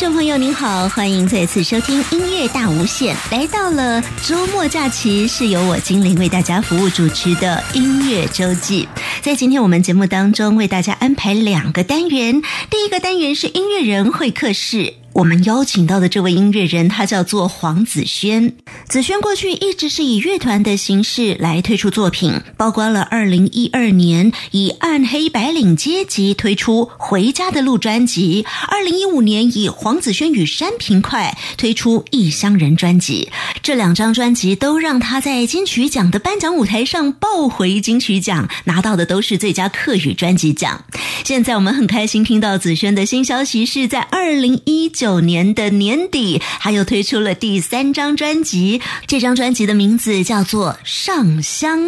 众朋友，您好，欢迎再次收听音乐大无限。来到了周末假期，是由我精灵为大家服务主持的音乐周记。在今天我们节目当中，为大家安排两个单元。第一个单元是音乐人会客室。我们邀请到的这位音乐人，他叫做黄子轩。子轩过去一直是以乐团的形式来推出作品，包括了二零一二年以暗黑白领阶级推出《回家的路》专辑，二零一五年以黄子轩与山平快推出《异乡人》专辑。这两张专辑都让他在金曲奖的颁奖舞台上抱回金曲奖，拿到的都是最佳客语专辑奖。现在我们很开心听到子轩的新消息，是在二零一九年的年底，他又推出了第三张专辑。这张专辑的名字叫做《上香》。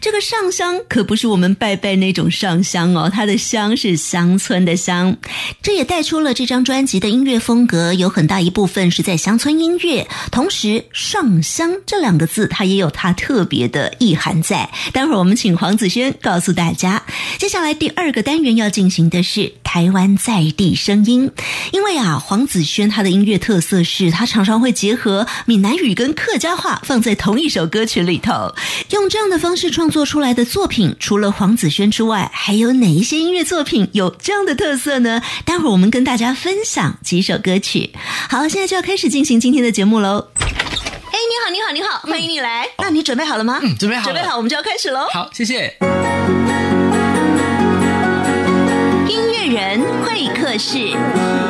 这个上香可不是我们拜拜那种上香哦，它的香是乡村的乡。这也带出了这张专辑的音乐风格，有很大一部分是在乡村音乐。同时，“上香”这两个字，它也有它特别的意涵在。待会儿我们请黄子轩告诉大家。接下来第二个单元要进行的是台湾在地声音，因为啊，黄子轩他的音乐特色是他常常会结合闽南语跟客家话放在同一首歌曲里头，用这样的方式创作出来的作品，除了黄子轩之外，还有哪一些音乐作品有这样的特色呢？待会儿我们跟大家分享几首歌曲。好，现在就要开始进行今天的节目喽。哎，你好，你好，你好，欢迎你来。那你准备好了吗？嗯，准备好，准备好，我们就要开始喽。好，谢谢。音乐人会客室。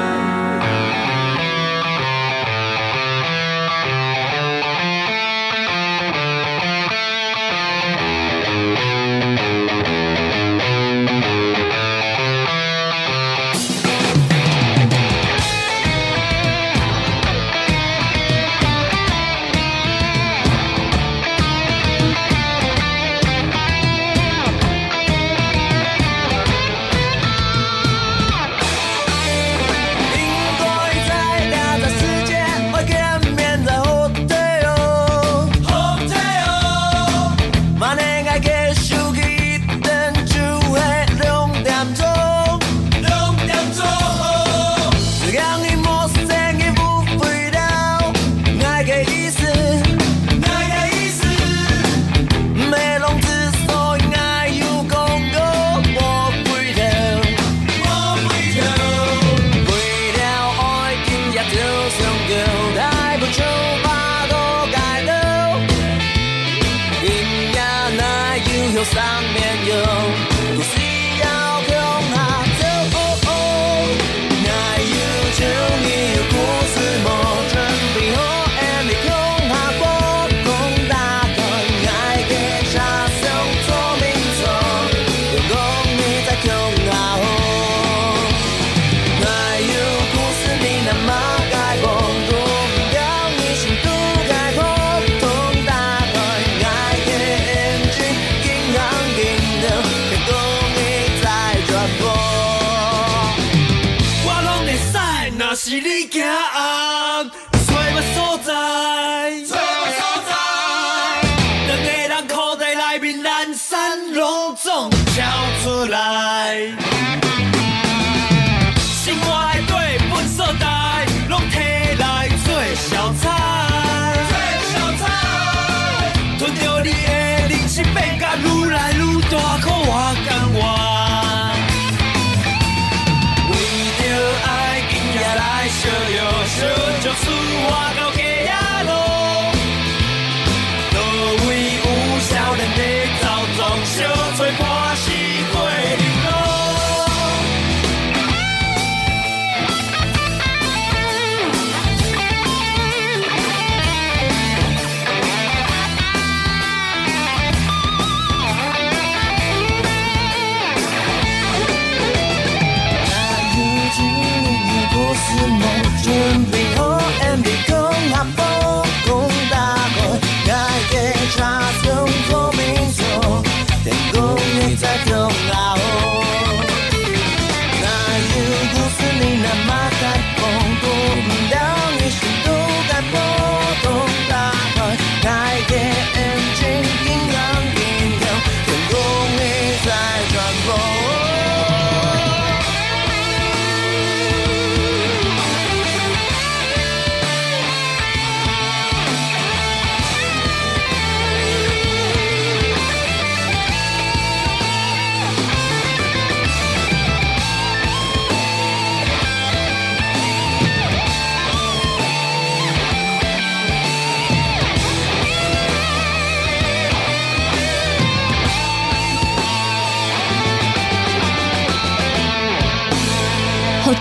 小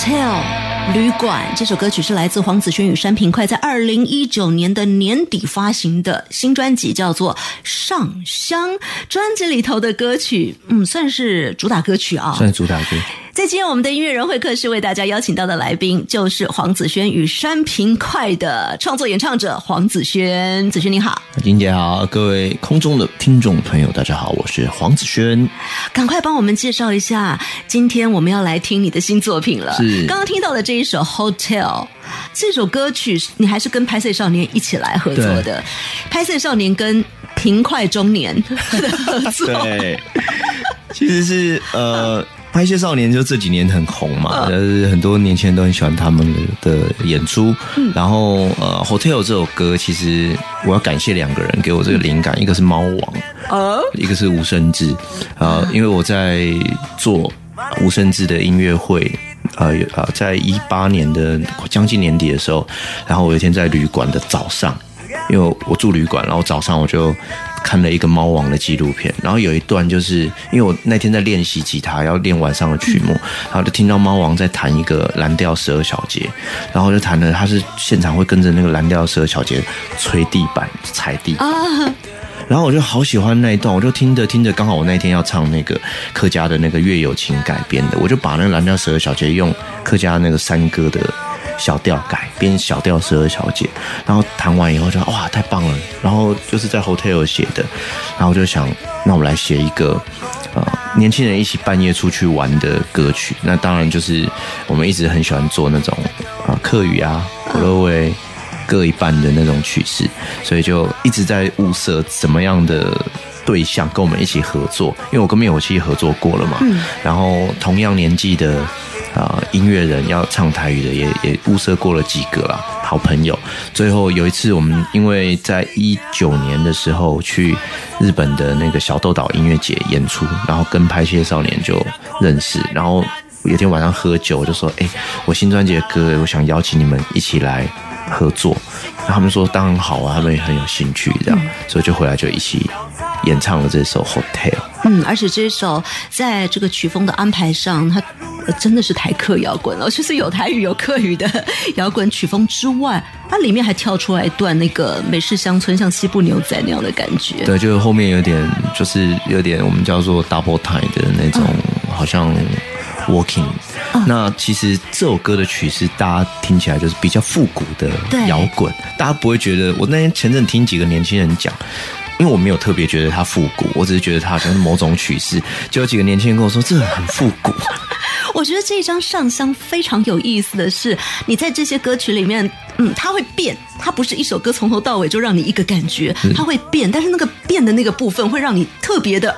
Hotel 旅馆这首歌曲是来自黄子轩与山平快在二零一九年的年底发行的新专辑，叫做《上香》。专辑里头的歌曲，嗯，算是主打歌曲啊。算是主打歌。在今天我们的音乐人会客室为大家邀请到的来宾，就是黄子轩与山平快的创作演唱者黄子轩。子轩你好，金姐好，各位空中的听众朋友，大家好，我是黄子轩。赶快帮我们介绍一下，今天我们要来听你的新作品了。是刚刚听到的这一首《Hotel》这首歌曲，你还是跟拍摄少年一起来合作的。拍摄少年跟平快中年的合作，对，其实是呃，拍戏少年就这几年很红嘛，就是很多年轻人都很喜欢他们的的演出。然后呃，《Hotel》这首歌，其实我要感谢两个人给我这个灵感，一个是猫王，呃，一个是吴生志。呃，因为我在做吴生志的音乐会。呃呃，在一八年的将近年底的时候，然后我有一天在旅馆的早上，因为我住旅馆，然后早上我就看了一个猫王的纪录片，然后有一段就是因为我那天在练习吉他，要练晚上的曲目，然后就听到猫王在弹一个蓝调十二小节，然后就弹了，他是现场会跟着那个蓝调十二小节吹地板、踩地板。啊，然后我就好喜欢那一段，我就听着听着，刚好我那天要唱那个客家的那个《月有情》改编的，我就把那个蓝调十二小节用客家那个山歌的小调改编小调十二小姐，然后弹完以后就哇太棒了，然后就是在 hotel 写的，然后就想，那我们来写一个呃年轻人一起半夜出去玩的歌曲，那当然就是我们一直很喜欢做那种啊客语啊、普罗威。各一半的那种曲式，所以就一直在物色怎么样的对象跟我们一起合作。因为我跟灭火器合作过了嘛，然后同样年纪的啊、音乐人要唱台语的也也物色过了几个啦，好朋友。最后有一次，我们因为在一九年的时候去日本的那个小豆岛音乐节演出，然后跟拍戏少年就认识，然后有天晚上喝酒，我就说：“哎、我新专辑的歌，我想邀请你们一起来合作。”然后他们说：“当然好啊，他们也很有兴趣，这样，所以就回来就一起演唱了这首《Hotel》。嗯，而且这首在这个曲风的安排上，它呃真的是台客摇滚哦，就是有台语有客语的摇滚曲风之外，它里面还跳出来一段那个美式乡村，像西部牛仔那样的感觉。对，就是后面有点，就是有点我们叫做 double time 的那种，好像 walking。那其实这首歌的曲式，大家听起来就是比较复古的对摇滚，大家不会觉得。我那天前阵听几个年轻人讲。因为我没有特别觉得它复古，我只是觉得它好像是某种曲式。就有几个年轻人跟我说，这很复古。我觉得这张上香非常有意思的是，你在这些歌曲里面，嗯，它会变，它不是一首歌从头到尾就让你一个感觉，它会变，但是那个变的那个部分会让你特别的。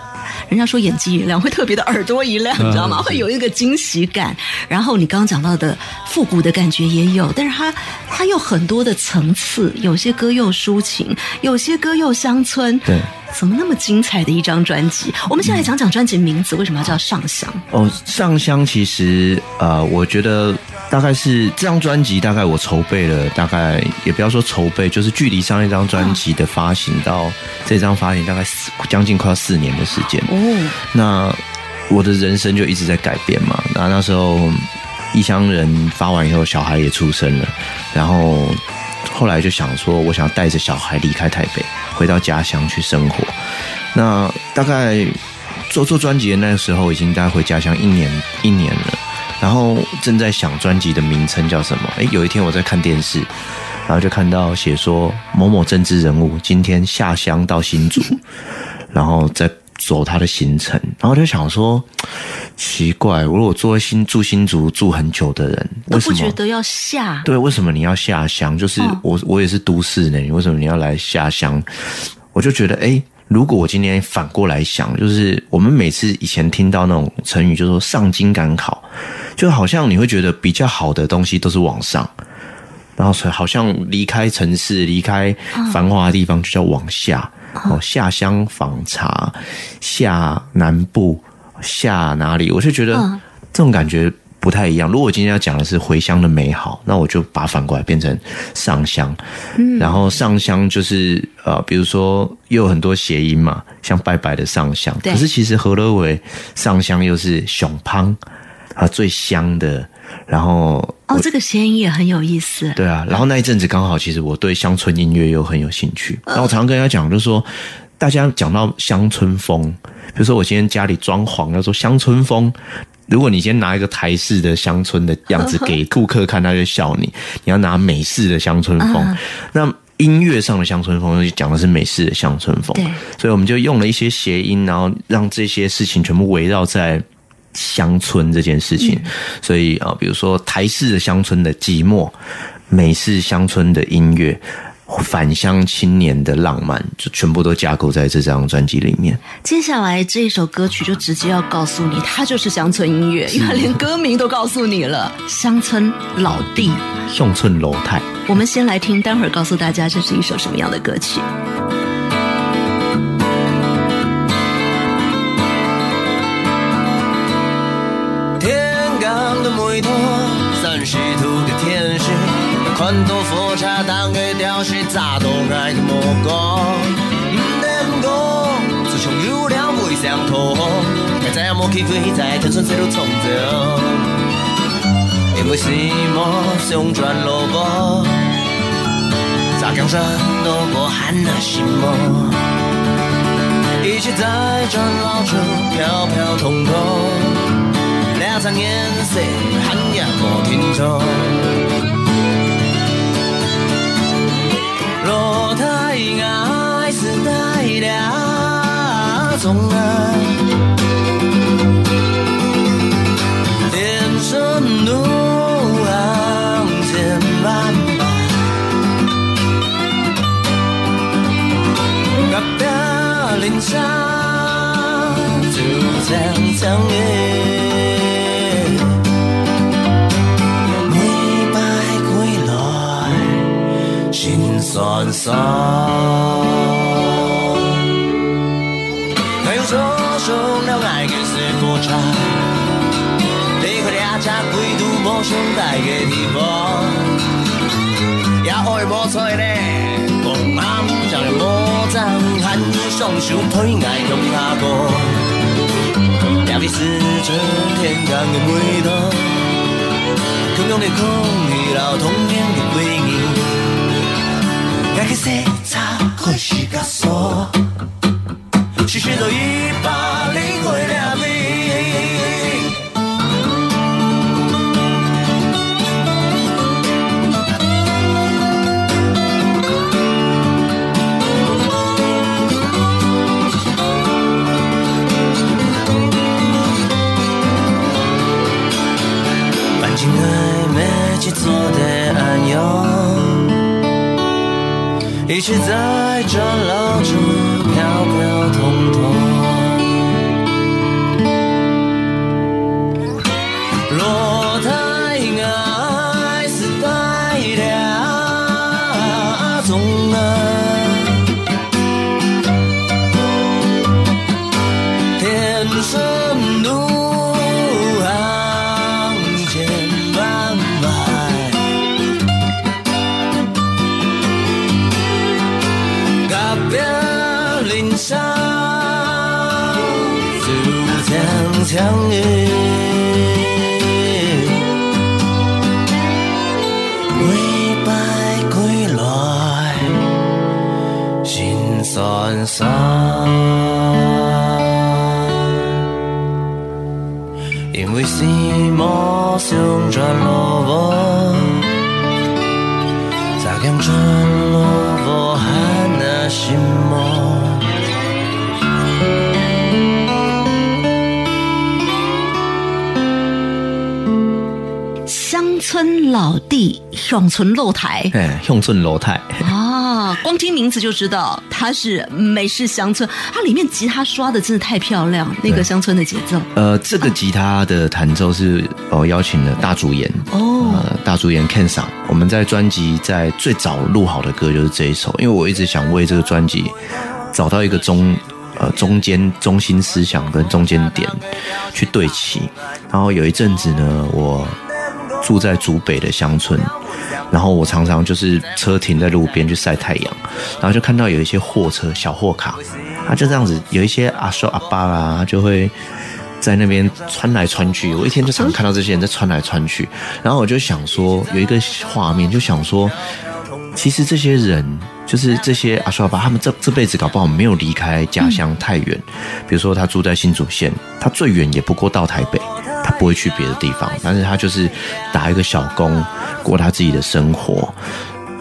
人家说眼睛一亮，会特别的耳朵一亮，你知道吗？会有一个惊喜感。然后你刚刚讲到的复古的感觉也有，但是它它有很多的层次，有些歌又抒情，有些歌又乡村。对，怎么那么精彩的一张专辑？我们先来讲讲专辑名字，为什么要叫上香？哦，上香其实呃，我觉得大概是这张专辑，大概我筹备了，大概也不要说筹备，就是距离上一张专辑的发行到这张发行，大概四将近快要四年的时间。哦，那我的人生就一直在改变嘛。那那时候异乡人发完以后，小孩也出生了，然后后来就想说，我想带着小孩离开台北，回到家乡去生活。那大概做做专辑的那个时候，已经大概回家乡一年一年了。然后正在想专辑的名称叫什么？哎，有一天我在看电视，然后就看到写说某某政治人物今天下乡到新竹，然后再走他的行程，然后就想说，奇怪，如果做新住新竹住很久的人，都为什么不觉得要下。对，为什么你要下乡？就是嗯我，我也是都市人，为什么你要来下乡？我就觉得，哎，如果我今天反过来想，就是我们每次以前听到那种成语，就说上京赶考，就好像你会觉得比较好的东西都是往上，然后所以好像离开城市、离开繁华的地方，就叫往下。哦，下乡访茶，下南部，下哪里？我就觉得嗯这种感觉不太一样。如果我今天要讲的是回乡的美好，那我就把它反过来变成上香。嗯，然后上香就是呃，比如说又有很多谐音嘛，像拜拜的上香。对可是其实何乐为上香又是熊胖啊，最香的。然后哦，这个谐音也很有意思。对啊，然后那一阵子刚好，其实我对乡村音乐又很有兴趣。然后我常常跟人家讲，就是说，大家讲到乡村风，比如说我今天家里装潢要说乡村风，如果你先拿一个台式的乡村的样子给顾客看，他就笑你；你要拿美式的乡村风，那。音乐上的乡村风讲的是美式的乡村风，所以我们就用了一些谐音，然后让这些事情全部围绕在乡村这件事情。所以啊、呃比如说台式的乡村的寂寞，美式乡村的音乐，返乡青年的浪漫，就全部都架构在这张专辑里面。接下来这一首歌曲就直接要告诉你，它就是乡村音乐，因为它连歌名都告诉你了，乡村老弟。乡村楼太，我们先来听，待会儿告诉大家这是一首什么样的歌曲。天刚的每趟，三十度的天时，看到火车当嘅吊是早到爱的目光。唔能讲，自从有了未相同，才知影无去飞在天顺西路冲着。因为是梦想转路无，咋江山都无喊那心梦。一切在转老中飘飘通通。两场颜色，喊也无听从。落太爱是带俩种啊，天生路航千万百，甲表林上就将相遇。心酸酸。还有说说了爱嘅是火柴，你去俩只归途无想待嘅地方，也愛無彩咧，共暗將你魔掌，喊雙手推愛向下過。了解似春天剛嘅每當，同樣嘅空氣流，同樣嘅回憶，愛嘅色彩開始加鎖，是學到一百零回了你。反正暧昧去做的暗涌，一起在这老中飘飘乡村老弟，乡村露台。哎，乡村露台，啊，光听名字就知道它是美式乡村，它里面吉他刷的真的太漂亮，那个乡村的节奏。呃，这个吉他的弹奏是哦邀请了大主演。哦呃，大主演 Ken 桑。我们在专辑在最早录好的歌就是这一首，因为我一直想为这个专辑找到一个中呃中间中心思想跟中间点去对齐。然后有一阵子呢，我住在竹北的乡村，然后我常常就是车停在路边去晒太阳，然后就看到有一些货车小货卡，他就这样子，有一些阿叔阿爸啦，就会在那边穿来穿去。我一天就常看到这些人在穿来穿去，然后我就想说，有一个画面，就想说，其实这些人。就是这些阿叔阿爸，他们这这辈子搞不好没有离开家乡太远。比如说他住在新竹县，他最远也不过到台北，他不会去别的地方，但是他就是打一个小工，过他自己的生活。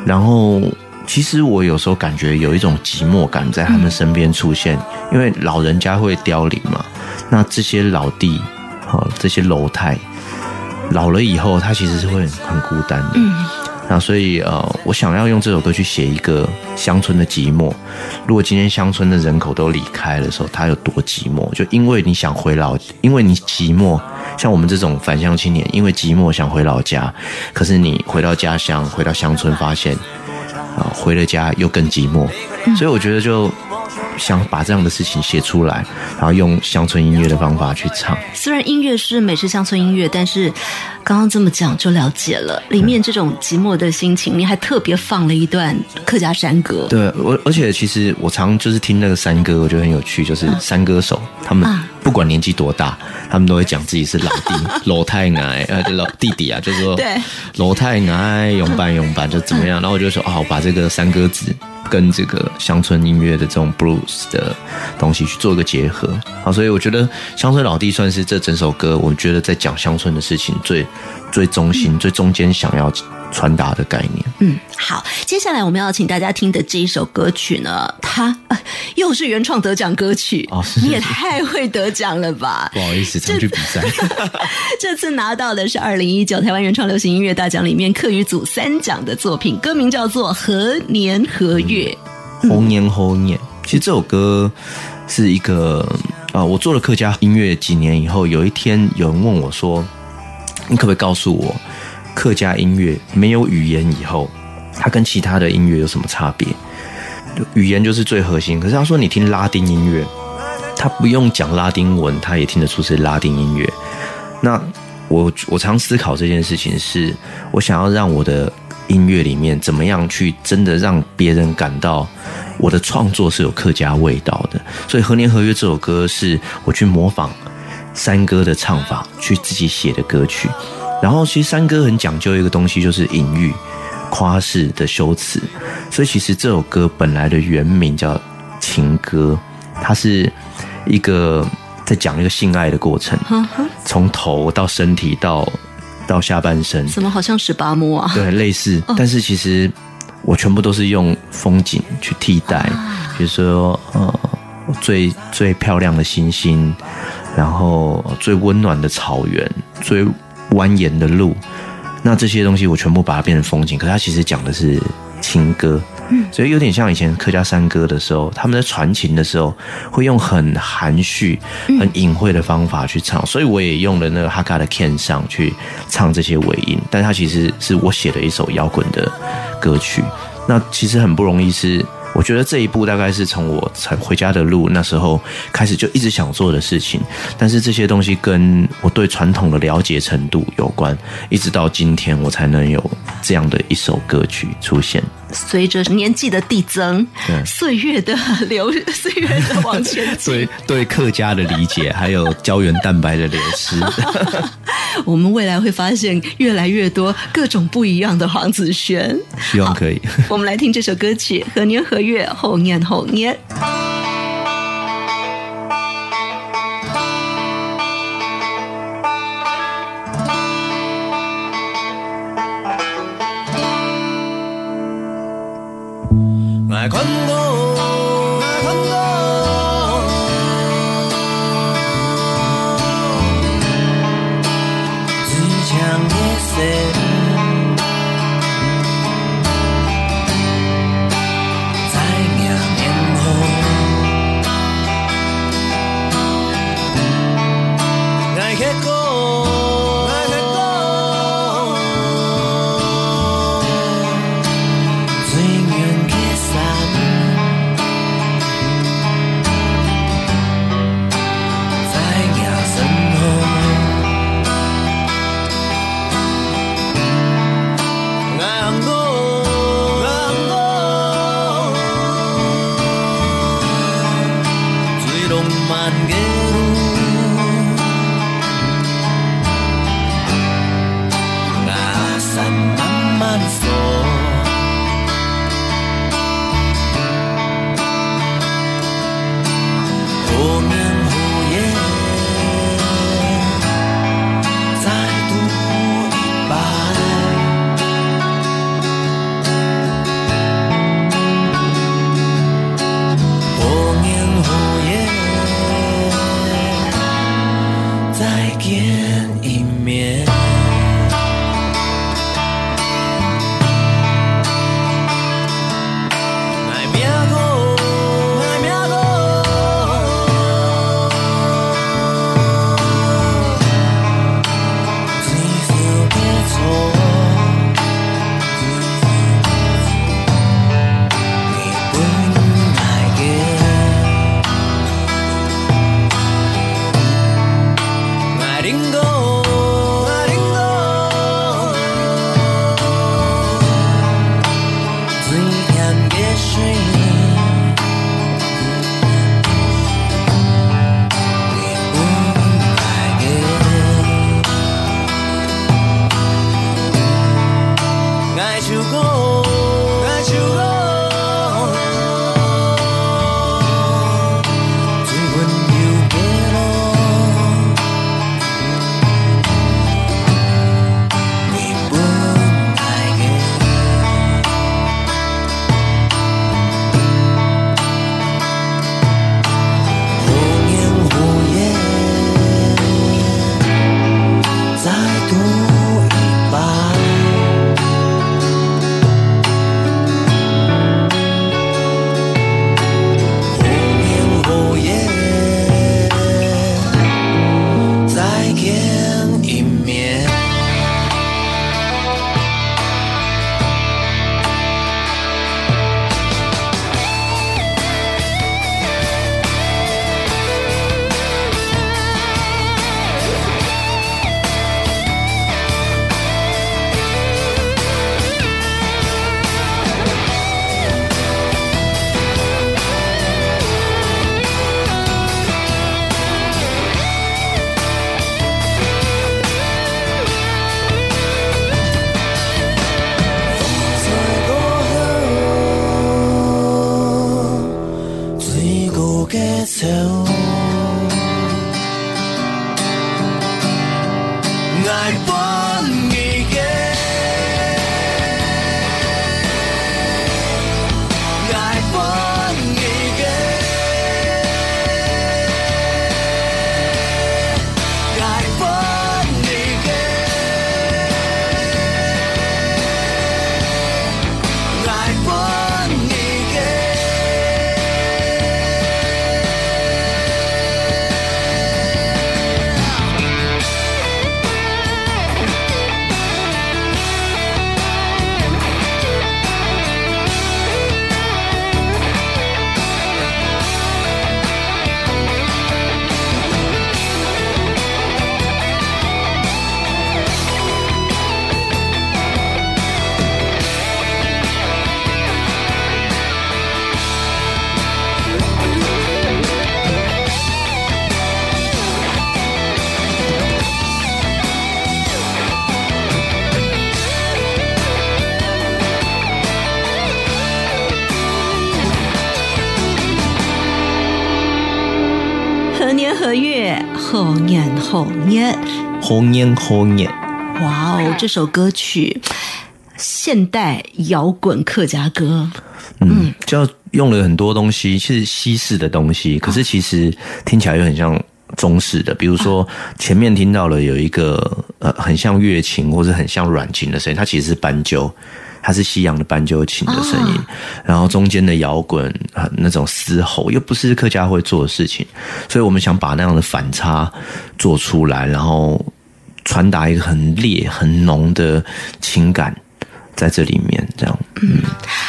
然后，其实我有时候感觉有一种寂寞感在他们身边出现，因为老人家会凋零嘛。那这些老弟，哦，这些楼太老了以后，他其实是会很很孤单的。那所以呃，我想要用这首歌去写一个乡村的寂寞。如果今天乡村的人口都离开的时候，他有多寂寞？就因为你想回老，因为你寂寞，像我们这种返乡青年，因为寂寞想回老家，可是你回到家乡，回到乡村，发现啊，回了家又更寂寞。所以我觉得就想把这样的事情写出来，然后用乡村音乐的方法去唱。虽然音乐是美式乡村音乐，但是刚刚这么讲就了解了里面这种寂寞的心情。你还特别放了一段客家山歌，对我，而且其实我常就是听那个山歌，我觉得很有趣，就是山歌手他们啊。不管年纪多大，他们都会讲自己是老弟、老太奶呃老弟弟啊，就是说 对。老太奶永伴永伴就怎么样，然后我就说哦，我把这个山歌子跟这个乡村音乐的这种 blues 的东西去做一个结合。啊，所以我觉得乡村老弟算是这整首歌，我觉得在讲乡村的事情最最中心、最中间想要传达的概念。嗯，好，接下来我们要请大家听的这一首歌曲呢，它、呃、又是原创得奖歌曲哦是你也太会得奖了吧！不好意思，常去比赛。这次拿到的是二零一九台湾原创流行音乐大奖里面客语组三奖的作品，歌名叫做《何年何月》。猴年猴年，其实这首歌是一个啊、我做了客家音乐几年以后，有一天有人问我说：“你可不可以告诉我，客家音乐没有语言以后，它跟其他的音乐有什么差别？语言就是最核心，可是他说你听拉丁音乐，他不用讲拉丁文，他也听得出是拉丁音乐。那我我常思考这件事情是，我想要让我的音乐里面怎么样去真的让别人感到我的创作是有客家味道的。所以《何年何月》这首歌是我去模仿山歌的唱法，去自己写的歌曲。然后其实山歌很讲究一个东西，就是隐喻、夸饰的修辞。所以其实这首歌本来的原名叫《情歌》，它是一个在讲一个性爱的过程，从头到身体到到下半身，怎么好像十八摸啊？对，类似，但是其实我全部都是用风景去替代，比如说呃最最漂亮的星星，然后最温暖的草原，最蜿蜒的路，那这些东西我全部把它变成风景，可是它其实讲的是情歌。所以有点像以前客家山歌的时候，他们在传情的时候会用很含蓄、很隐晦的方法去唱，所以我也用了那个哈卡的 Ken 上去唱这些尾音，但它其实是我写的一首摇滚的歌曲。那其实很不容易是。我觉得这一步大概是从我才回家的路那时候开始就一直想做的事情，但是这些东西跟我对传统的了解程度有关，一直到今天我才能有这样的一首歌曲出现。随着年纪的递增，对岁月的流，岁月的往前进，对对客家的理解，还有胶原蛋白的流失，我们未来会发现越来越多各种不一样的黄子轩。希望可以。我们来听这首歌曲《何年何月后年后年》。月，后年后年。后年后年，哇哦，这首歌曲现代摇滚客家歌，嗯，就用了很多东西，是西式的东西，可是其实听起来又很像中式的。比如说前面听到了有一个呃，很像乐琴或者很像软琴的声音，它其实是斑鸠。它是西洋的斑鸠琴的声音，然后中间的摇滚啊那种嘶吼，又不是客家会做的事情，所以我们想把那样的反差做出来，然后传达一个很烈、很浓的情感在这里面，这样。嗯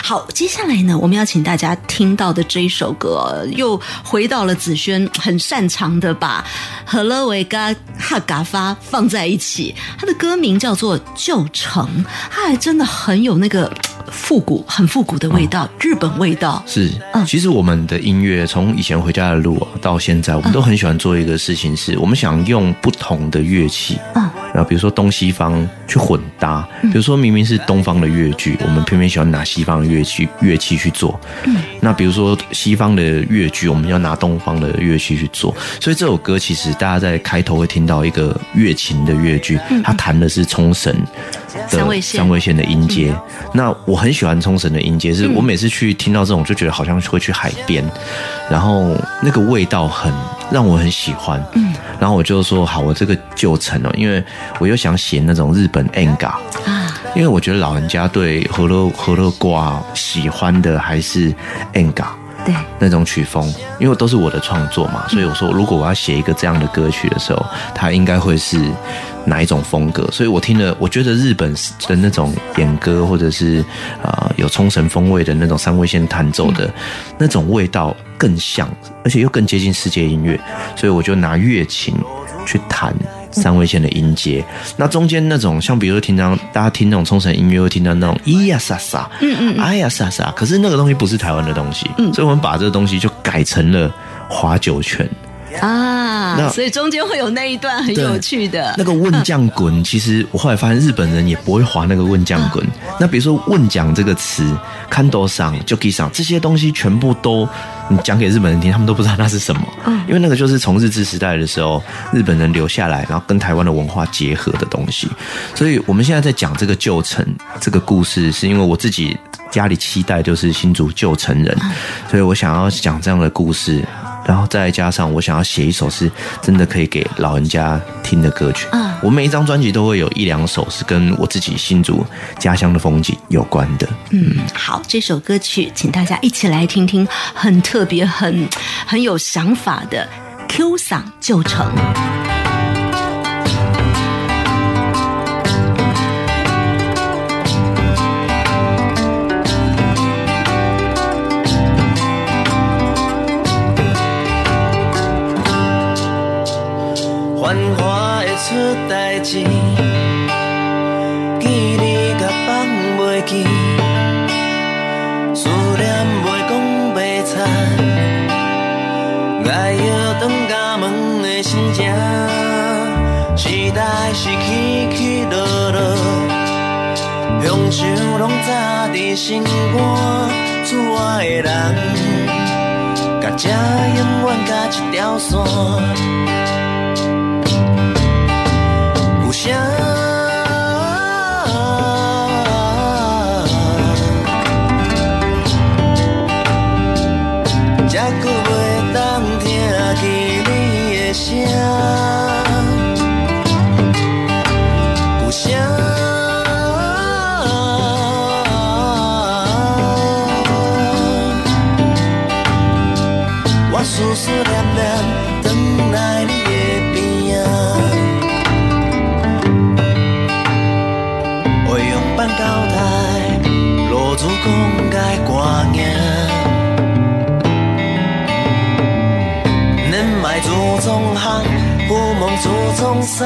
好，接下来呢，我们要请大家听到的这一首歌，又回到了子萱很擅长的把 Hello Gaga》《哈嘎发放在一起。它的歌名叫做《旧城》，它还真的很有那个复古，很复古的味道，日本味道。是嗯，其实我们的音乐从以前回家的路啊到现在，我们都很喜欢做一个事情，是我们想用不同的乐器，嗯。然后比如说东西方去混搭，比如说明明是东方的乐剧，我们偏偏喜欢拿西方的乐器乐器去做。嗯，那比如说西方的乐剧，我们要拿东方的乐器去做。所以这首歌其实大家在开头会听到一个乐琴的乐剧，它弹的是冲绳的三味线。三味线的音阶。那我很喜欢冲绳的音阶，是我每次去听到这种就觉得好像会去海边，然后那个味道很让我很喜欢。嗯，然后我就说好，我这个旧城哦，因为我又想写那种日本 enga 啊，因为我觉得老人家对和乐和乐瓜喜欢的还是 enga。对，那种曲风，因为都是我的创作嘛，所以我说，如果我要写一个这样的歌曲的时候，它应该会是哪一种风格？所以我听了，我觉得日本的那种演歌，或者是啊、呃有冲绳风味的那种三味线弹奏的那种味道更像，而且又更接近世界音乐，所以我就拿乐琴去弹。三味线的音阶，那中间那种像比如说平常大家听那种冲绳音乐会听到那种咿呀沙沙，嗯嗯，哎呀沙沙，可是那个东西不是台湾的东西，嗯，所以我们把这个东西就改成了划九泉。啊，那所以中间会有那一段很有趣的。那个问将滚，其实我后来发现日本人也不会划那个问将滚。那比如说问讲这个词，看多上、就 k 上这些东西，全部都你讲给日本人听，他们都不知道那是什么。因为那个就是从日治时代的时候，日本人留下来，然后跟台湾的文化结合的东西。所以我们现在在讲这个旧城这个故事，是因为我自己家里期待就是新竹旧城人，所以我想要讲这样的故事。然后再加上我想要写一首是真的可以给老人家听的歌曲。嗯我每一张专辑都会有一两首是跟我自己新竹家乡的风景有关的。嗯，好，这首歌曲，请大家一起来听听，很特别、很很有想法的 Q 嗓旧城。繁华会出代志，见你甲放袂记，思念袂讲袂睬，爱摇转家门的心情，时代是起起落落，乡愁拢早伫心肝，厝外的人，甲这永远甲一条线。娘自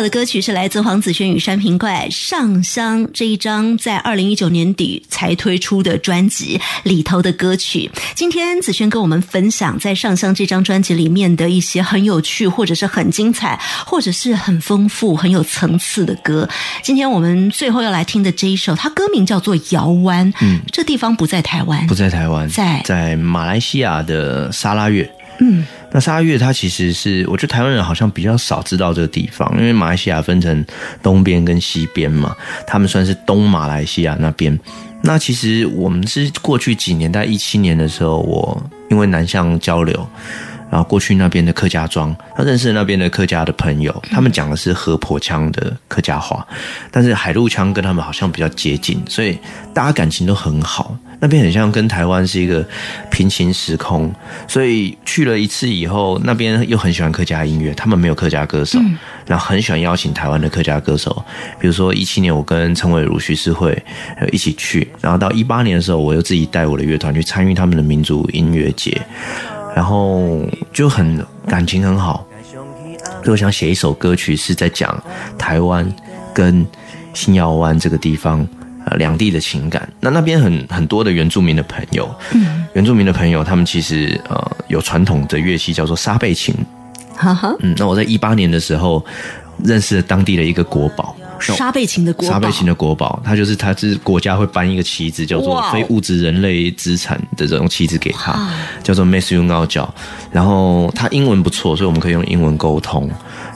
到的歌曲是来自黄子轩与山平怪《上香》这一张在二零一九年底才推出的专辑里头的歌曲。今天子轩跟我们分享在《上香》这张专辑里面的一些很有趣，或者是很精彩，或者是很丰富、很有层次的歌。今天我们最后要来听的这一首，它歌名叫做《摇湾》。嗯，这地方不在台湾，不在台湾，在在马来西亚的沙拉越。嗯。那沙月它其实是，我觉得台湾人好像比较少知道这个地方，因为马来西亚分成东边跟西边嘛，他们算是东马来西亚那边。那其实我们是过去几年，在一七年的时候，我因为南向交流，然后过去那边的客家庄，他认识那边的客家的朋友，他们讲的是河婆腔的客家话，但是海陆腔跟他们好像比较接近，所以大家感情都很好。那边很像跟台湾是一个平行时空，所以去了一次以后，那边又很喜欢客家音乐，他们没有客家歌手，然后很喜欢邀请台湾的客家歌手，比如说一七年我跟陈伟如、徐世慧一起去，然后到一八年的时候，我又自己带我的乐团去参与他们的民族音乐节，然后就很感情很好，所以我想写一首歌曲是在讲台湾跟新耀湾这个地方。呃，两地的情感，那那边很很多的原住民的朋友，嗯，原住民的朋友，他们其实呃有传统的乐器叫做沙贝琴，哈哈，嗯，那我在一八年的时候认识了当地的一个国宝，沙贝琴的国宝，沙贝琴的国宝，他就是他是国家会颁一个旗子，叫做非物质人类资产的这种旗子给他，叫做高教，然后他英文不错，所以我们可以用英文沟通，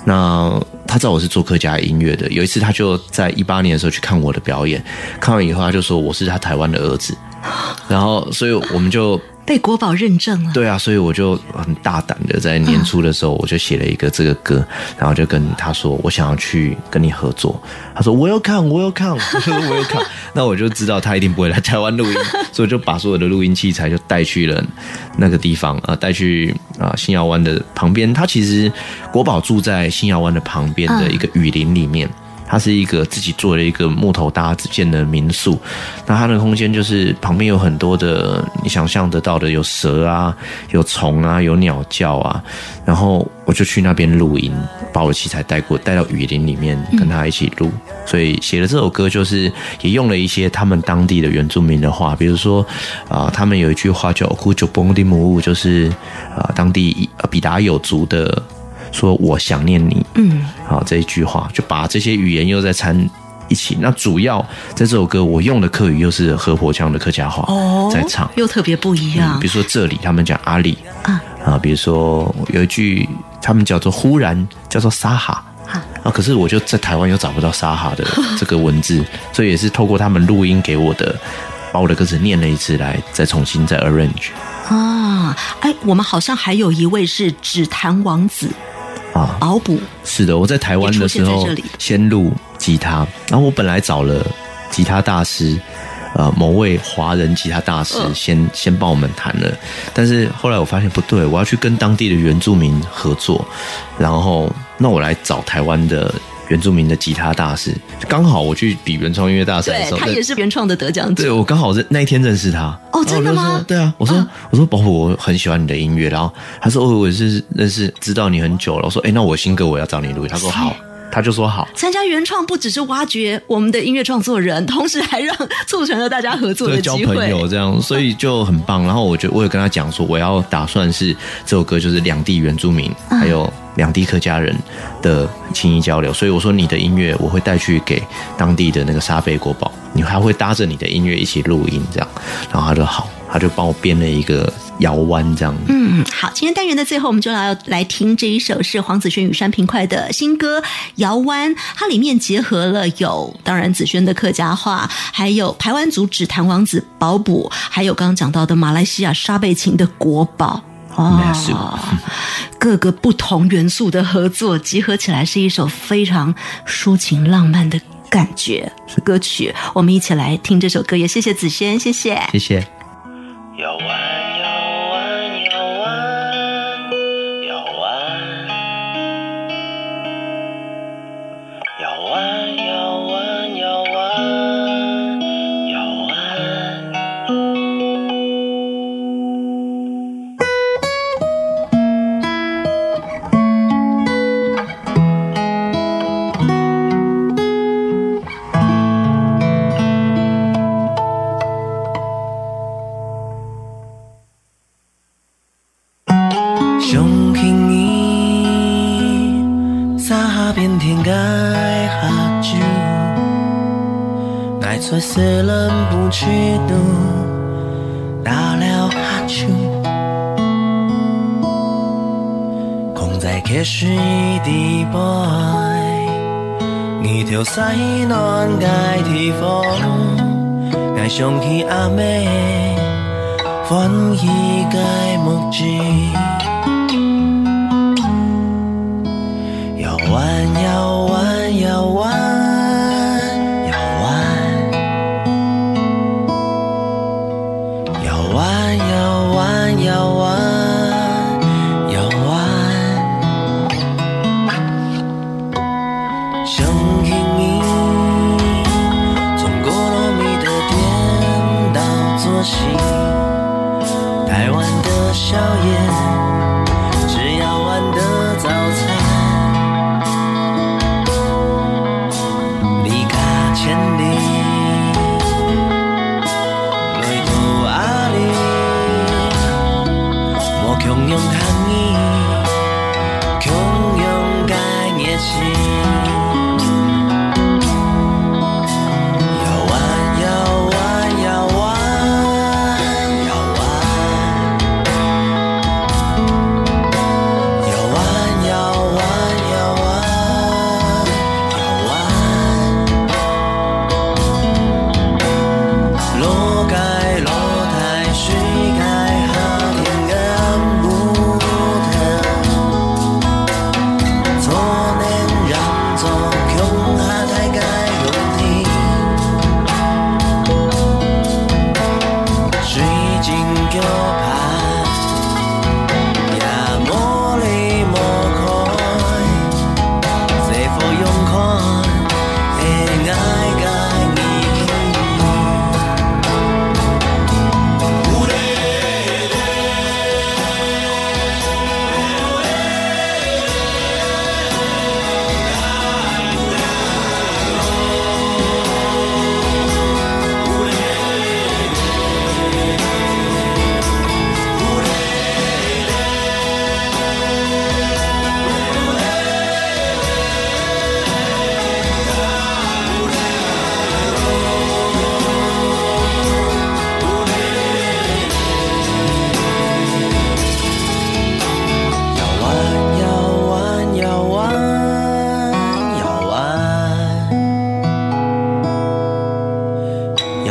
那。他知道我是做客家音乐的，有一次他就在一八年的时候去看我的表演，看完以后他就说我是他台湾的儿子，然后所以我们就。被国宝认证了，对啊，所以我就很大胆的在年初的时候，我就写了一个这个歌，然后就跟他说，我想要去跟你合作。他说我要看，我要看，我 说我要看。那我就知道他一定不会来台湾录音，所以就把所有的录音器材就带去了那个地方啊，带去啊新耀湾的旁边。他其实国宝住在新耀湾的旁边的一个雨林里面。它是一个自己做了一个木头搭子建的民宿，那它的空间就是旁边有很多的你想象得到的，有蛇啊，有虫啊，有鸟叫啊，然后我就去那边录音，把我的器材带过，带到雨林里面跟他一起录，所以写了这首歌就是也用了一些他们当地的原住民的话，比如说啊，他们有一句话叫 “ku jo bong di mu”，就是啊当地比达有族的。说我想念你，嗯，好这一句话，就把这些语言又在掺一起。那主要在这首歌，我用的客语又是河婆腔的客家话，哦，在唱又特别不一样。比如说这里他们讲阿里啊啊，比如说有一句他们叫做忽然叫做沙哈啊，可是我就在台湾又找不到沙哈的 这个文字，所以也是透过他们录音给我的，把我的歌词念了一次来，再重新再 arrange 啊。哎，我们好像还有一位是指弹王子。啊，熬补。是的，我在台湾的时候先录吉他，然后我本来找了吉他大师，呃，某位华人吉他大师先先帮我们弹了，但是后来我发现不对，我要去跟当地的原住民合作，然后那我来找台湾的。原住民的吉他大师，刚好我去比原创音乐大赛的时候，他也是原创的得奖者。对我刚好认那一天认识他。哦，真的吗？对啊，我说我说宝虎，我很喜欢你的音乐。然后他说哦，我是认识知道你很久了。我说哎，那我新歌我要找你录。他说好，他就说好。参加原创不只是挖掘我们的音乐创作人，同时还让促成了大家合作的交朋友，这样所以就很棒。然后我就我有跟他讲说，我要打算是这首歌就是两地原住民还有。两地客家人的情谊交流，所以我说你的音乐我会带去给当地的那个沙贝国宝，你还会搭着你的音乐一起录音这样，然后他就好，他就帮我编了一个摇湾这样。嗯，好，今天单元的最后，我们就要来听这一首是黄子轩与山平快的新歌《摇湾》，它里面结合了有当然子轩的客家话，还有台湾族指弹王子保卜，还有刚刚讲到的马来西亚沙贝琴的国宝。哦，各个不同元素的合作集合起来，是一首非常抒情浪漫的感觉歌曲。我们一起来听这首歌，也谢谢子轩，谢谢，谢谢。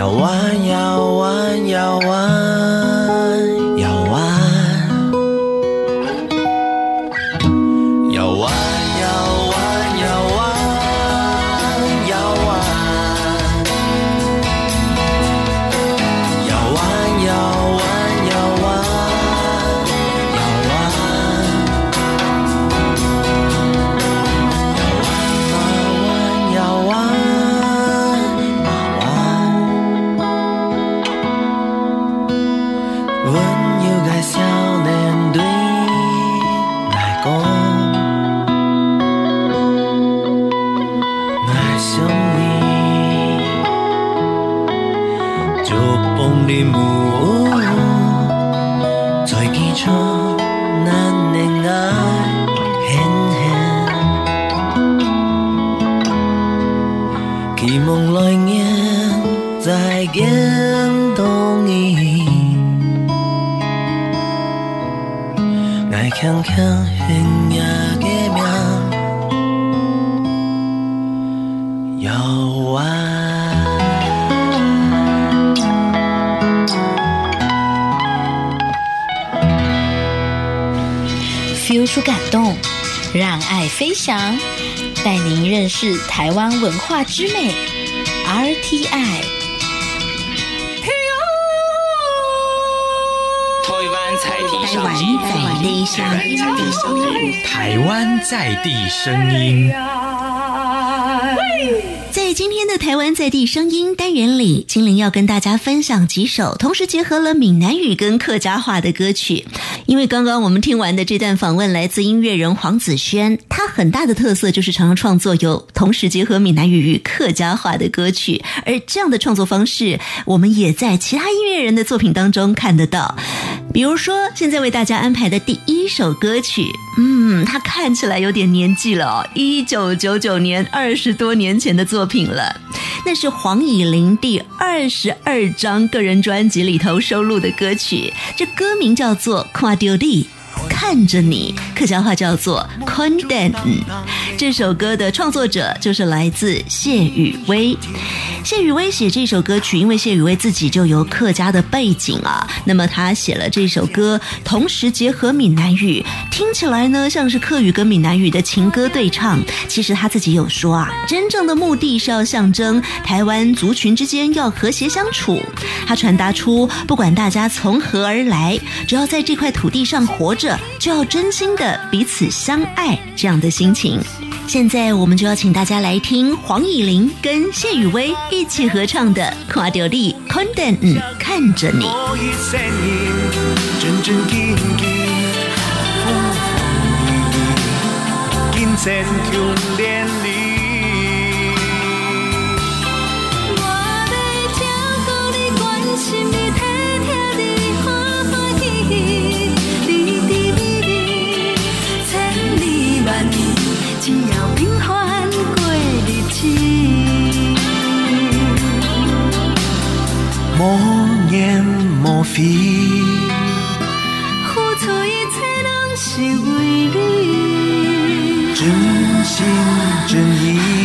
弯摇弯摇弯。Feel 出感动，让爱飞翔，带您认识台湾文化之美。RTI。台湾在地声音，台湾在地声音，在今天的台湾在地声音单元里，精灵要跟大家分享几首同时结合了闽南语跟客家话的歌曲。因为刚刚我们听完的这段访问来自音乐人黄子轩，他很大的特色就是常常创作有同时结合闽南语与客家话的歌曲，而这样的创作方式，我们也在其他音乐人的作品当中看得到。比如说，现在为大家安排的第一首歌曲，嗯，它看起来有点年纪了哦，一九九九年，二十多年前的作品了。那是黄以玲第二十二张个人专辑里头收录的歌曲，这歌名叫做《跨丢地》。看着你，客家话叫做 “conden”。这首歌的创作者就是来自谢雨薇。谢雨薇写这首歌曲，因为谢雨薇自己就有客家的背景啊，那么他写了这首歌，同时结合闽南语，听起来呢像是客语跟闽南语的情歌对唱。其实他自己有说啊，真正的目的是要象征台湾族群之间要和谐相处。他传达出，不管大家从何而来，只要在这块土地上活着。就要真心的彼此相爱，这样的心情。现在我们就要请大家来听黄以玲跟谢雨薇一起合唱的《跨掉力》，看着你。莫言莫非，付出一切拢是为你，真心真意。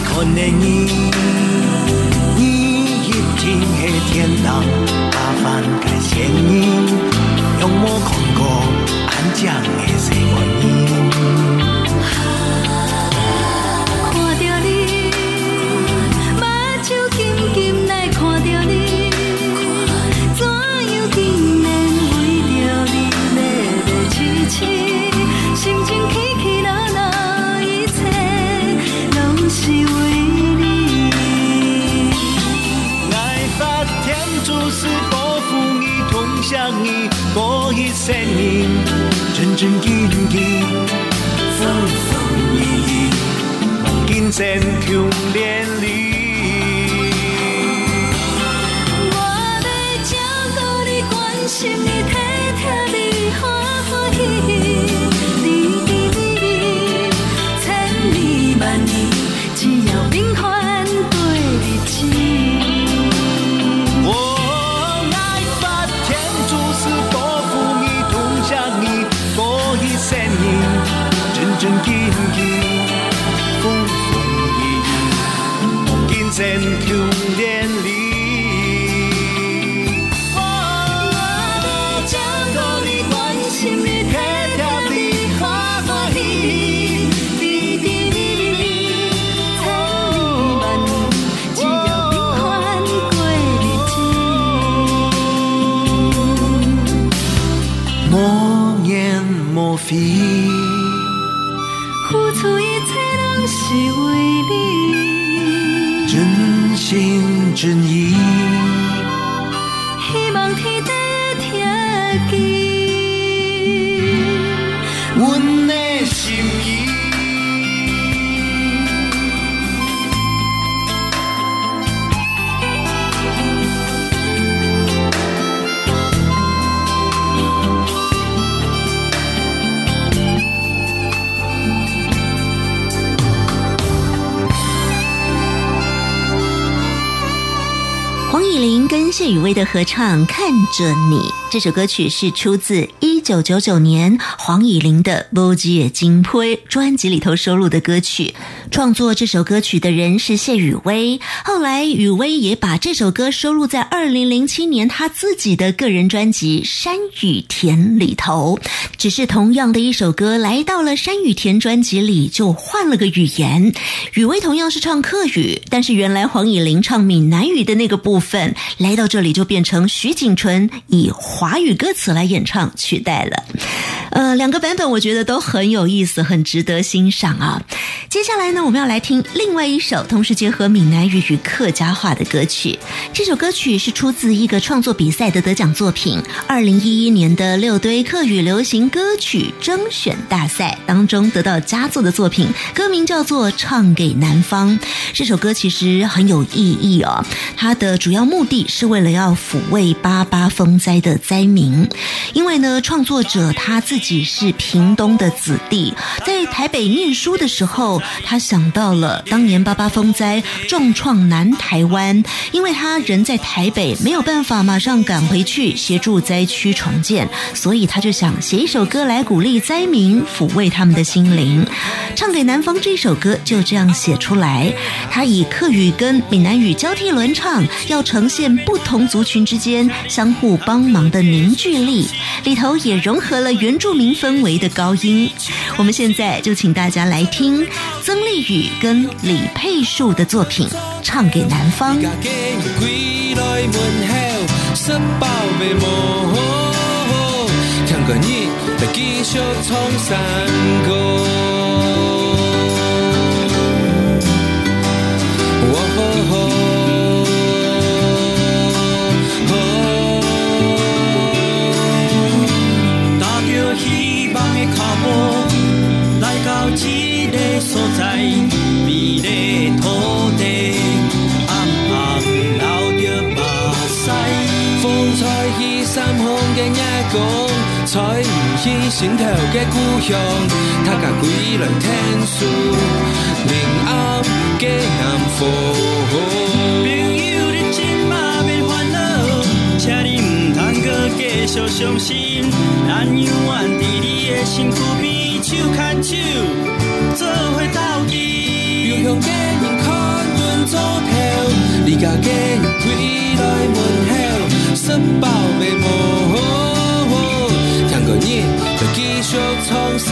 看你，你一定的天堂，麻烦开声音，让我看过安静的真真紧紧，风风雨雨，金线强烈。的合唱《看着你》这首歌曲是出自一九九九年黄以玲的《波吉金推》专辑里头收录的歌曲。创作这首歌曲的人是谢雨薇，后来雨薇也把这首歌收录在二零零七年他自己的个人专辑《山雨田》里头。只是同样的一首歌，来到了《山雨田》专辑里就换了个语言。雨薇同样是唱客语，但是原来黄以玲唱闽南语的那个部分。来到这里就变成徐锦纯以华语歌词来演唱取代了。呃，两个版本我觉得都很有意思，很值得欣赏啊。接下来呢，我们要来听另外一首同时结合闽南语与客家话的歌曲。这首歌曲是出自一个创作比赛的得奖作品，二零一一年的六堆客语流行歌曲征选大赛当中得到佳作的作品，歌名叫做《唱给南方》。这首歌其实很有意义哦，它的主要目的是为了要抚慰八八风灾的灾民，因为呢，创作者他自己是屏东的子弟，在台北念书的时候，他想到了当年八八风灾重创南台湾，因为他人在台北没有办法马上赶回去协助灾区重建，所以他就想写一首歌来鼓励灾民，抚慰他们的心灵。唱给南方这首歌就这样写出来，他以客语跟闽南语交替轮唱，要呈现不同族群之间相互帮忙的凝聚力，里头也融合了原住民氛围的高音。我们现在就请大家来听曾丽宇跟李佩树的作品《唱给南方》。到这个所在，美丽的土地，暗暗流着目屎。风吹起三风嘅眼光，采唔起心头的故乡，他甲归来天书，明暗的南方。朋友，你今嘛免烦恼，请你唔通搁继续伤心。咱永远伫你的身躯边，手牵手，做伙斗阵。遙向嘅人看阮做頭，你家嘅人歸來門口，十包白毛，聽個你就繼續創山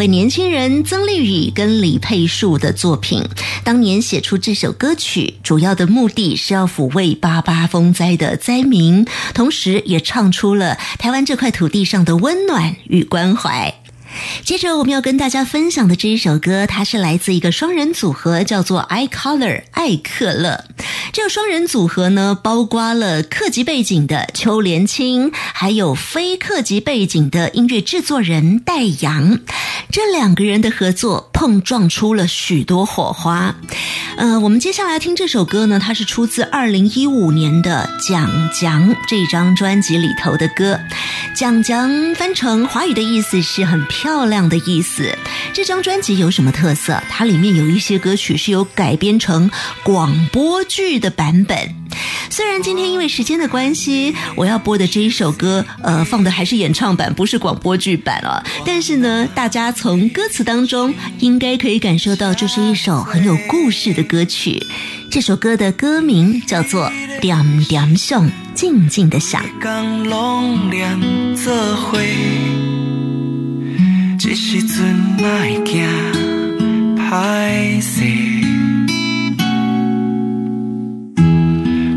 为年轻人曾丽宇跟李佩树的作品。当年写出这首歌曲，主要的目的是要抚慰八八风灾的灾民，同时也唱出了台湾这块土地上的温暖与关怀。接着我们要跟大家分享的这一首歌，它是来自一个双人组合，叫做 I Color 艾克勒。这个双人组合呢，包括了客籍背景的邱连青，还有非客籍背景的音乐制作人戴阳。这两个人的合作碰撞出了许多火花。呃，我们接下来听这首歌呢，它是出自二零一五年的《蒋蒋》这张专辑里头的歌。蒋蒋翻成华语的意思是很漂漂亮的意思。这张专辑有什么特色？它里面有一些歌曲是有改编成广播剧的版本。虽然今天因为时间的关系，我要播的这一首歌，呃，放的还是演唱版，不是广播剧版哦。但是呢，大家从歌词当中应该可以感受到，这是一首很有故事的歌曲。这首歌的歌名叫做《点点想》，静静的想。这时阵哪会惊歹势？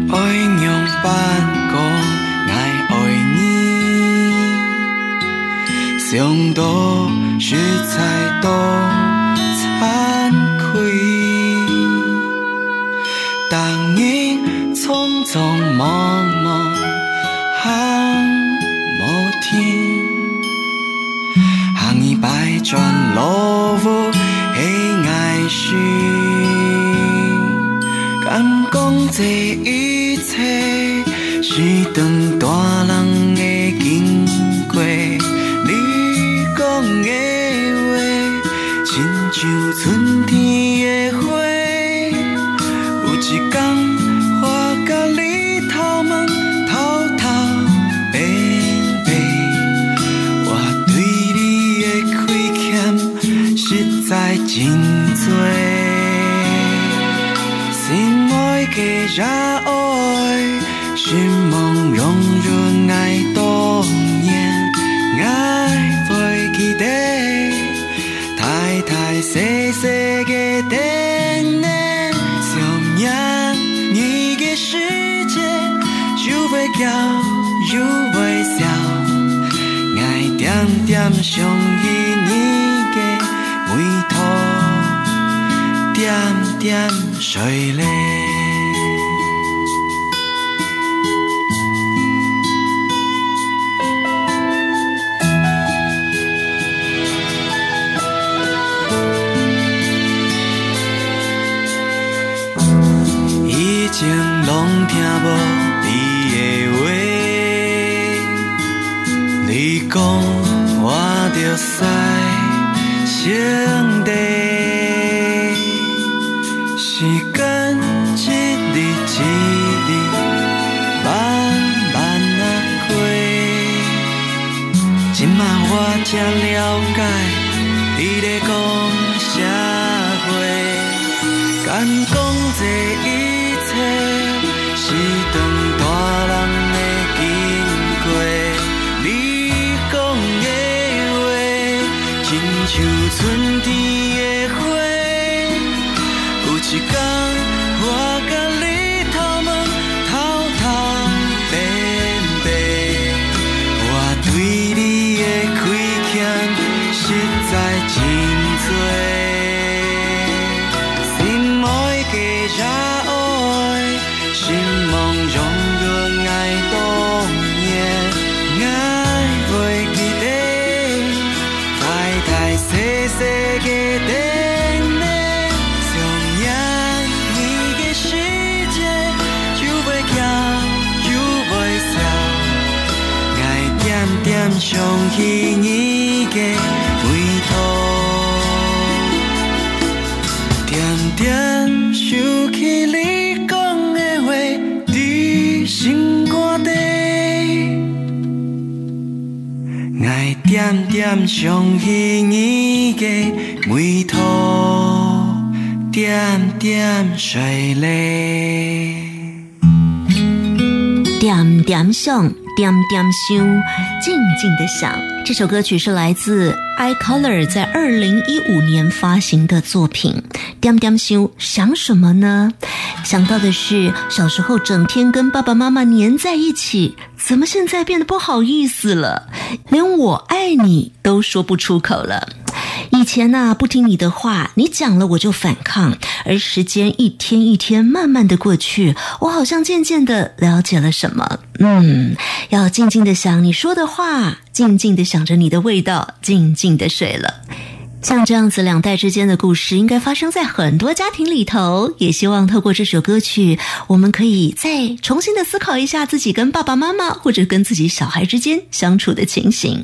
爱娘办公来爱你，想到实在多惭愧。但年匆匆忙忙。转路无喜爱绪。敢讲这一切是长大人的经过，你讲的话，亲像春天的花爱加热爱，心梦融入爱多年，爱袂记得，太太细细的等待，想念你的世界，又会叫又会笑，爱点点上依你的回头。点点水泪。着使兄弟。点想起你的回头，点点想起你讲的话，在心肝底。爱点点想起你的眉头，点点水泪。点点想，点点想，静静的想。这首歌曲是来自 iColor 在二零一五年发行的作品。点点想，想什么呢？想到的是小时候整天跟爸爸妈妈黏在一起，怎么现在变得不好意思了，连我爱你都说不出口了。以前呐、不听你的话，你讲了我就反抗，而时间一天一天慢慢的过去，我好像渐渐的了解了什么。嗯，要静静的想你说的话，静静的想着你的味道，静静的睡了。像这样子两代之间的故事，应该发生在很多家庭里头。也希望透过这首歌曲，我们可以再重新的思考一下自己跟爸爸妈妈或者跟自己小孩之间相处的情形。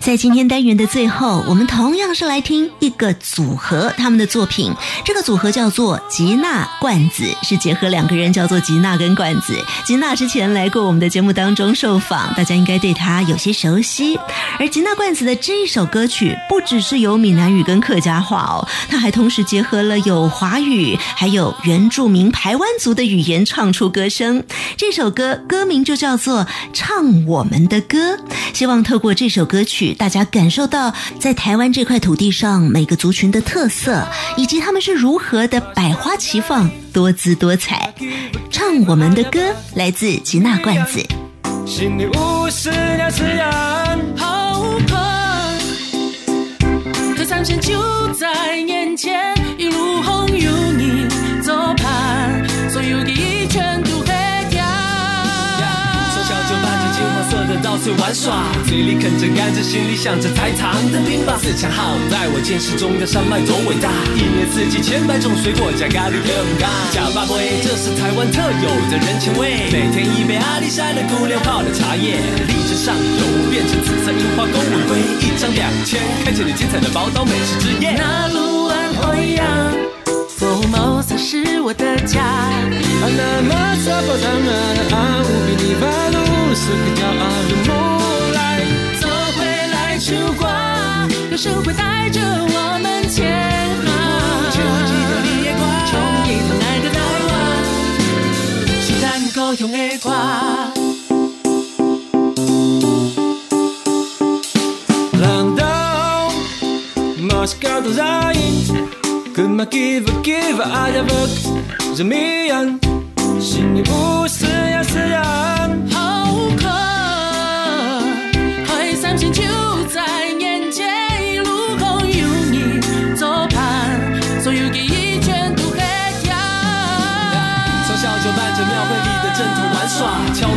在今天单元的最后，我们同样是来听一个组合他们的作品。这个组合叫做吉娜罐子，是结合两个人叫做吉娜跟罐子。吉娜之前来过我们的节目当中受访，大家应该对她有些熟悉。而吉娜罐子的这一首歌曲，不只是有闽南语跟客家话哦，它还同时结合了有华语，还有原住民排湾族的语言唱出歌声。这首歌歌名就叫做《唱我们的歌》，希望透过这首歌曲，大家感受到在台湾这块土地上每个族群的特色，以及他们是如何的百花齐放、多姿多彩。唱我们的歌，来自吉娜罐子。心里无事了自然三线就在眼前，到处玩耍，嘴里啃着甘蔗，心里想着台糖的冰棒。自强号在我见识中的山脉多伟大，一年四季千百种水果加咖喱更干。假巴味，这是台湾特有的人情味。每天一杯阿里山的姑娘泡的茶叶，荔枝上游变成紫色樱花公舞龟，一张两千，开启了精彩的宝岛美食之夜。那路安花样，佛摩萨是我的家。啊，那么萨巴当啊，啊，无比你巴路是个骄傲的木来。走回来出国，歌声会带着我们前航。就记得你也挂，从一头来的台湾，是咱高雄的歌。浪到 Moscow zain Kuma kiva kiva ada bak Zamian Sini busa ya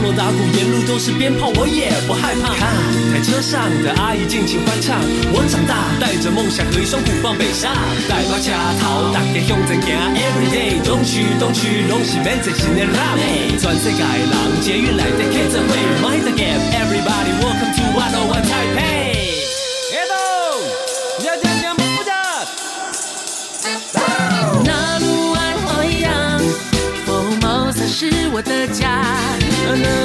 锣打鼓沿路都是鞭炮，我也不害怕。看台车上的阿姨尽情欢唱，我长大带着梦想和一双鼓棒北上，带把车头，大家向前行，Every day 东区东区拢是免真心的辣妹，全世界人捷运来的开着会，Mind the gap，Everybody welcome to 101 Taipei。Edo，呀呀呀，不的。那路安花样，佛摩萨是我的家。na na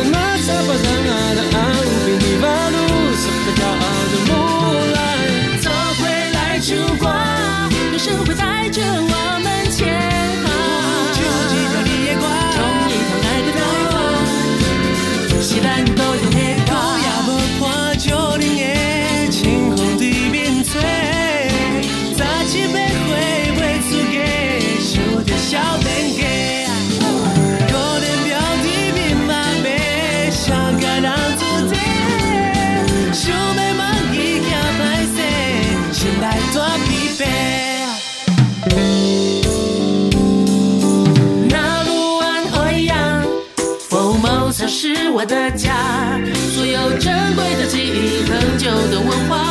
忆，恒久的文化，